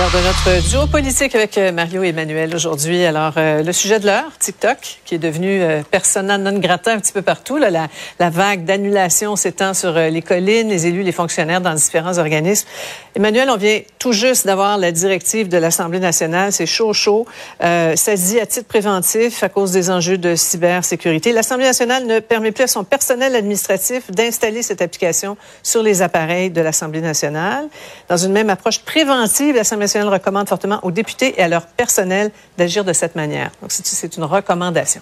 L'heure de notre duo politique avec euh, Mario et Emmanuel aujourd'hui. Alors, euh, le sujet de l'heure, TikTok, qui est devenu euh, persona non grata un petit peu partout. La, vague d'annulation s'étend sur euh, les collines, les élus, les fonctionnaires dans différents organismes. Emmanuel, on vient tout juste d'avoir la directive de l'Assemblée nationale. C'est chaud, chaud. Ça dit à titre préventif à cause des enjeux de cybersécurité. L'Assemblée nationale ne permet plus à son personnel administratif d'installer cette application sur les appareils de l'Assemblée nationale. Dans une même approche préventive, l'Assemblée nationale recommande fortement aux députés et à leur personnel d'agir de cette manière. Donc, c'est- une recommandation.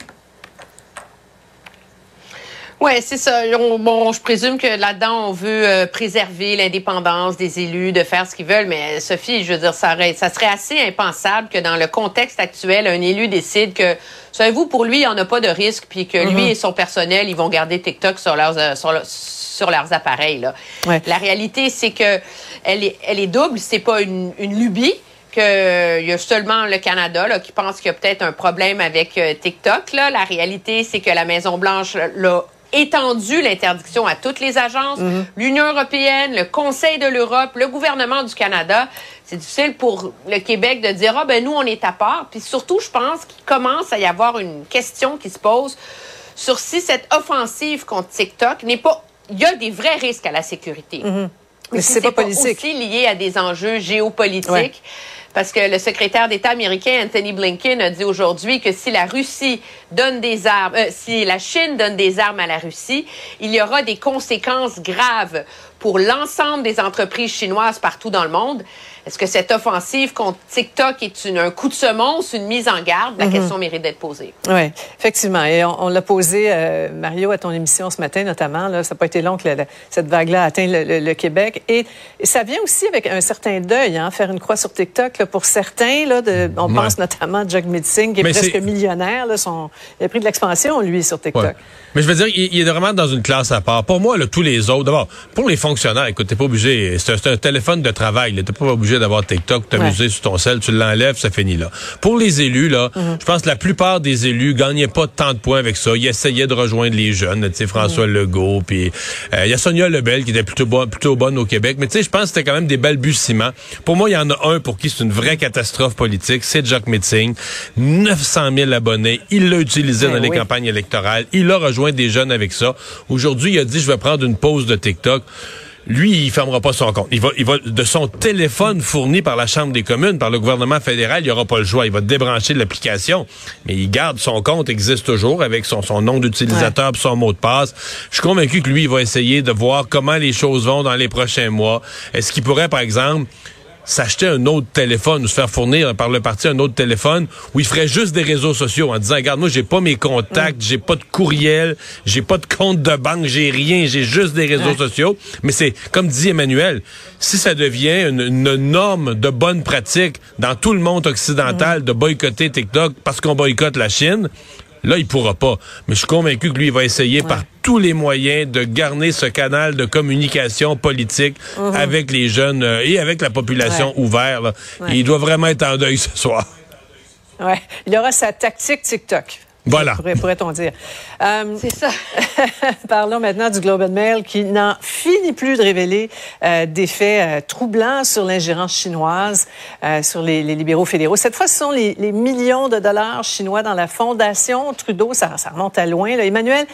Oui, c'est ça. On- bon, je présume que là-dedans, on veut euh, préserver l'indépendance des élus, de faire ce qu'ils veulent. Mais Sophie, je veux dire, ça, aurait- ça serait assez impensable que dans le contexte actuel, un élu décide que, savez-vous, pour lui, il n'y en a pas de risque, puis que lui et son personnel, ils vont garder TikTok sur leurs, euh, sur, le- sur leurs appareils. Là. Ouais. La réalité, c'est que elle est, elle est double. C'est pas une, une lubie qu'il y a seulement le Canada là, qui pense qu'il y a peut-être un problème avec euh, TikTok. Là. La réalité, c'est que la Maison-Blanche l'a étendu l'interdiction à toutes les agences, l'Union européenne, le Conseil de l'Europe, le gouvernement du Canada. C'est difficile pour le Québec de dire, ah ben nous, on est à part. Puis surtout, je pense qu'il commence à y avoir une question qui se pose sur si cette offensive contre TikTok n'est pas... Il y a des vrais risques à la sécurité. Mais c'est pas politique. aussi lié à des enjeux géopolitiques. Ouais. Parce que le secrétaire d'État américain Anthony Blinken a dit aujourd'hui que si la Russie donne des armes, euh, si la Chine donne des armes à la Russie, il y aura des conséquences graves pour l'ensemble des entreprises chinoises partout dans le monde. Est-ce que cette offensive contre TikTok est une, un coup de semonce, une mise en garde? La question mérite d'être posée. Oui, effectivement. Et on, on l'a posé, euh, Mario, à ton émission ce matin notamment. Là, ça n'a pas été long que la- la- cette vague-là atteint le, le- le Québec. Et, et ça vient aussi avec un certain deuil, hein, faire une croix sur TikTok. Là, pour certains, là, de, on Ouais. pense notamment à Jack Singh, qui est Mais presque millionnaire. Là, son, il a pris de l'expansion, lui, sur TikTok. Ouais. Mais je veux dire, il, il est vraiment dans une classe à part. Pour moi, là, tous les autres, d'abord, pour les fonctionnaires, écoute, t'es pas obligé, c'est un, téléphone de travail, t'es pas obligé d'avoir TikTok, t'amuser sur ton sel, tu l'enlèves, ça finit là. Pour les élus, là, je pense que la plupart des élus gagnaient pas tant de points avec ça. Ils essayaient de rejoindre les jeunes, tu sais, François Legault, puis euh, il y a Sonia Lebel qui était plutôt, bonne- plutôt bonne au Québec. Mais tu sais, je pense que c'était quand même des balbutiements. Pour moi, il y en a un pour qui c'est une vraie catastrophe politique, c'est Jack Metzing. 900 000 abonnés. Il l'a utilisé Ben dans les campagnes électorales. Il a rejoint des jeunes avec ça. Aujourd'hui, il a dit, je vais prendre une pause de TikTok. Lui, il fermera pas son compte. Il va, il va de son téléphone fourni par la Chambre des communes, par le gouvernement fédéral, il aura pas le choix. Il va débrancher l'application, mais il garde son compte existe toujours avec son, son nom d'utilisateur, son mot de passe. Je suis convaincu que lui, il va essayer de voir comment les choses vont dans les prochains mois. Est-ce qu'il pourrait, par exemple, s'acheter un autre téléphone ou se faire fournir par le parti un autre téléphone où il ferait juste des réseaux sociaux en disant regarde moi j'ai pas mes contacts, j'ai pas de courriel, j'ai pas de compte de banque, j'ai rien, j'ai juste des réseaux sociaux. Mais c'est comme dit Emmanuel, si ça devient une, une norme de bonne pratique dans tout le monde occidental de boycotter TikTok parce qu'on boycotte la Chine, Là, il pourra pas. Mais je suis convaincu que lui, il va essayer par tous les moyens de garder ce canal de communication politique avec les jeunes euh, et avec la population Ouais. ouvert. là. Ouais. Il doit vraiment être en deuil ce soir. Ouais. Il aura sa tactique TikTok. Voilà. Pourrait- Pourrait-on dire. Euh, C'est ça. Parlons maintenant du Globe and Mail qui n'en finit plus de révéler euh, des faits euh, troublants sur l'ingérence chinoise, euh, sur les, les libéraux fédéraux. Cette fois, ce sont les, les millions de dollars chinois dans la fondation Trudeau. Ça, ça remonte à loin. Là. Emmanuel,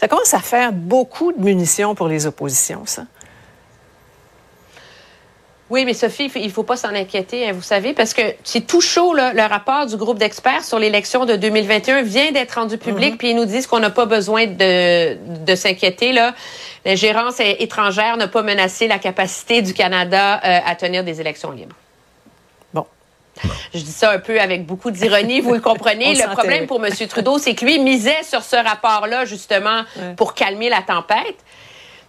ça commence à faire beaucoup de munitions pour les oppositions, ça. Oui, mais Sophie, il faut- il faut pas s'en inquiéter, hein, vous savez, parce que c'est tout chaud, là, le rapport du groupe d'experts sur l'élection de 2021 vient d'être rendu public, puis ils nous disent qu'on n'a pas besoin de, de s'inquiéter. là. L'ingérence étrangère n'a pas menacé la capacité du Canada euh, à tenir des élections libres. Bon. Je dis ça un peu avec beaucoup d'ironie, vous le comprenez. Le problème pour M. Trudeau, c'est que lui misait sur ce rapport-là, justement, Ouais. pour calmer la tempête.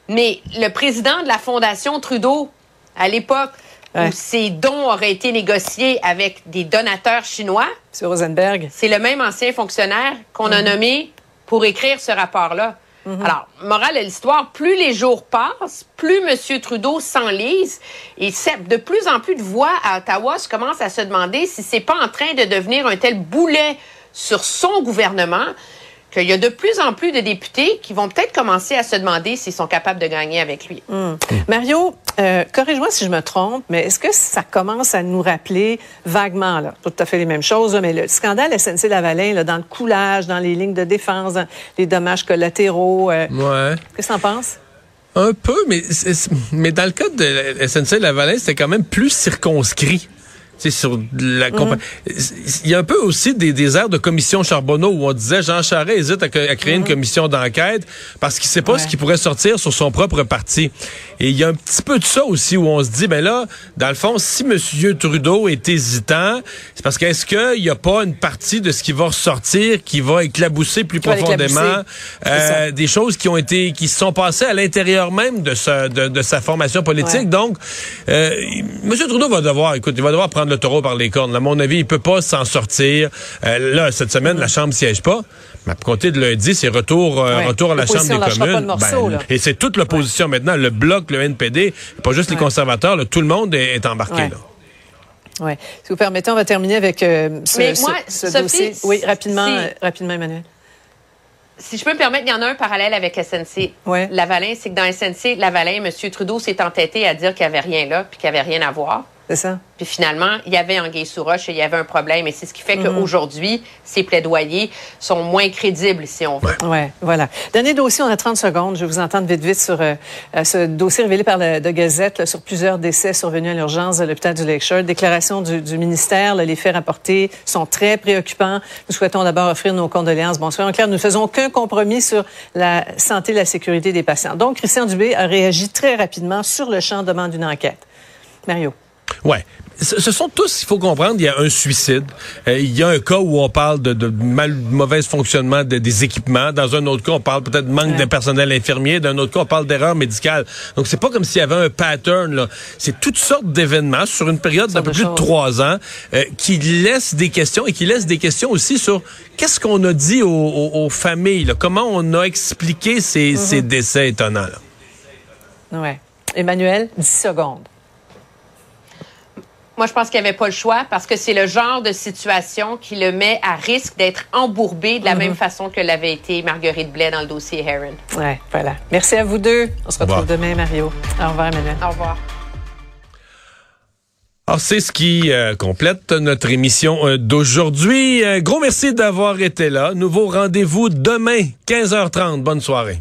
Mais le président de la Fondation Trudeau, à l'époque Ouais. où ces dons auraient été négociés avec des donateurs chinois, M. Rosenberg. c'est le même ancien fonctionnaire qu'on Mhm. a nommé pour écrire ce rapport-là. Alors, morale de l'histoire, plus les jours passent, plus M. Trudeau s'enlise et c'est- de plus en plus de voix à Ottawa se commencent à se demander si c'est pas en train de devenir un tel boulet sur son gouvernement qu'il y a de plus en plus de députés qui vont peut-être commencer à se demander s'ils sont capables de gagner avec lui. Mario, euh, corrige-moi si je me trompe, mais est-ce que ça commence à nous rappeler vaguement, là, pas tout à fait les mêmes choses, là, mais le scandale SNC-Lavalin, là, dans le coulage, dans les lignes de défense, dans les dommages collatéraux, euh, Ouais. qu'est-ce que t'en penses? Un peu, mais, c'est- mais dans le cas de la SNC Lavalin, c'était quand même plus circonscrit. Sur la compa- Il y a un peu aussi des, des airs de commission Charbonneau où on disait Jean Charest hésite à, créer une commission d'enquête parce qu'il sait pas. Ouais. ce qui pourrait sortir sur son propre parti. Et il y a un petit peu de ça aussi où on se dit, ben là, dans le fond, si M. Trudeau est hésitant, c'est parce qu'est-ce qu'il n'y a pas une partie de ce qui va ressortir qui va éclabousser plus Qui profondément euh, des choses qui ont été qui se sont passées à l'intérieur même de sa de, de sa formation politique. Ouais. Donc, euh, M. Trudeau va devoir, écoute, il va devoir prendre le taureau par les cornes. À mon avis, il peut pas s'en sortir. Euh, là, cette semaine, la Chambre siège pas. Mais à compter de lundi, c'est retour, euh, Ouais. retour à la Chambre des communes. morceau, là. et c'est toute l'opposition maintenant, le bloc, le NPD, pas juste les conservateurs, là, tout le monde est, est embarqué. Ouais. Là. Ouais. Si vous permettez, on va terminer avec euh, ce, Mais ce- moi, ce Sophie, dossier. Oui, rapidement, si- euh, rapidement, Emmanuel. Si je peux me permettre, il y en a un parallèle avec SNC. Ouais. Lavalin, c'est que dans SNC, Lavalin, M. Trudeau s'est entêté à dire qu'il n'y avait rien là, puis qu'il n'y avait rien à voir. C'est ça? Puis finalement, il y avait Anguille sous roche et il y avait un problème. Et c'est ce qui fait Mhm. qu'aujourd'hui, ces plaidoyers sont moins crédibles, si on veut. Oui, voilà. Dernier dossier, on a 30 secondes. Je vais vous entendre vite, vite sur euh, euh, ce dossier révélé par la de Gazette là, sur plusieurs décès survenus à l'urgence de l'hôpital du Lakeshore. Déclaration du, du ministère, là, les faits rapportés sont très préoccupants. Nous souhaitons d'abord offrir nos condoléances. Bonsoir. En clair, nous ne faisons aucun compromis sur la santé et la sécurité des patients. Donc, Christian Dubé a réagi très rapidement sur le champ, demande une enquête. Mario. Ouais. Ce sont tous, il faut comprendre, il y a un suicide. Euh, il y a un cas où on parle de, de mal, mauvais fonctionnement de- des équipements. Dans un autre cas, on parle peut-être de manque Ouais. de personnel infirmier. Dans un autre cas, on parle d'erreur médicale. Donc, c'est pas comme s'il y avait un pattern. là. C'est toutes sortes d'événements sur une période d'un peu de plus de trois ans euh, qui laissent des questions et qui laissent des questions aussi sur qu'est-ce qu'on a dit aux, aux- aux familles. là? Comment on a expliqué ces, Mm-hmm. ces décès étonnants. Là? Ouais. Emmanuel, 10 secondes. Moi, je pense qu'il n'y avait pas le choix parce que c'est le genre de situation qui le met à risque d'être embourbé de la même façon que l'avait été Marguerite Blais dans le dossier Heron. Ouais, voilà. Merci à vous deux. On se retrouve demain, Mario. Au revoir, Emmanuel. Au revoir. Alors, c'est ce qui euh, complète notre émission euh, d'aujourd'hui. Euh, gros merci d'avoir été là. Nouveau rendez-vous demain, 15h30. Bonne soirée.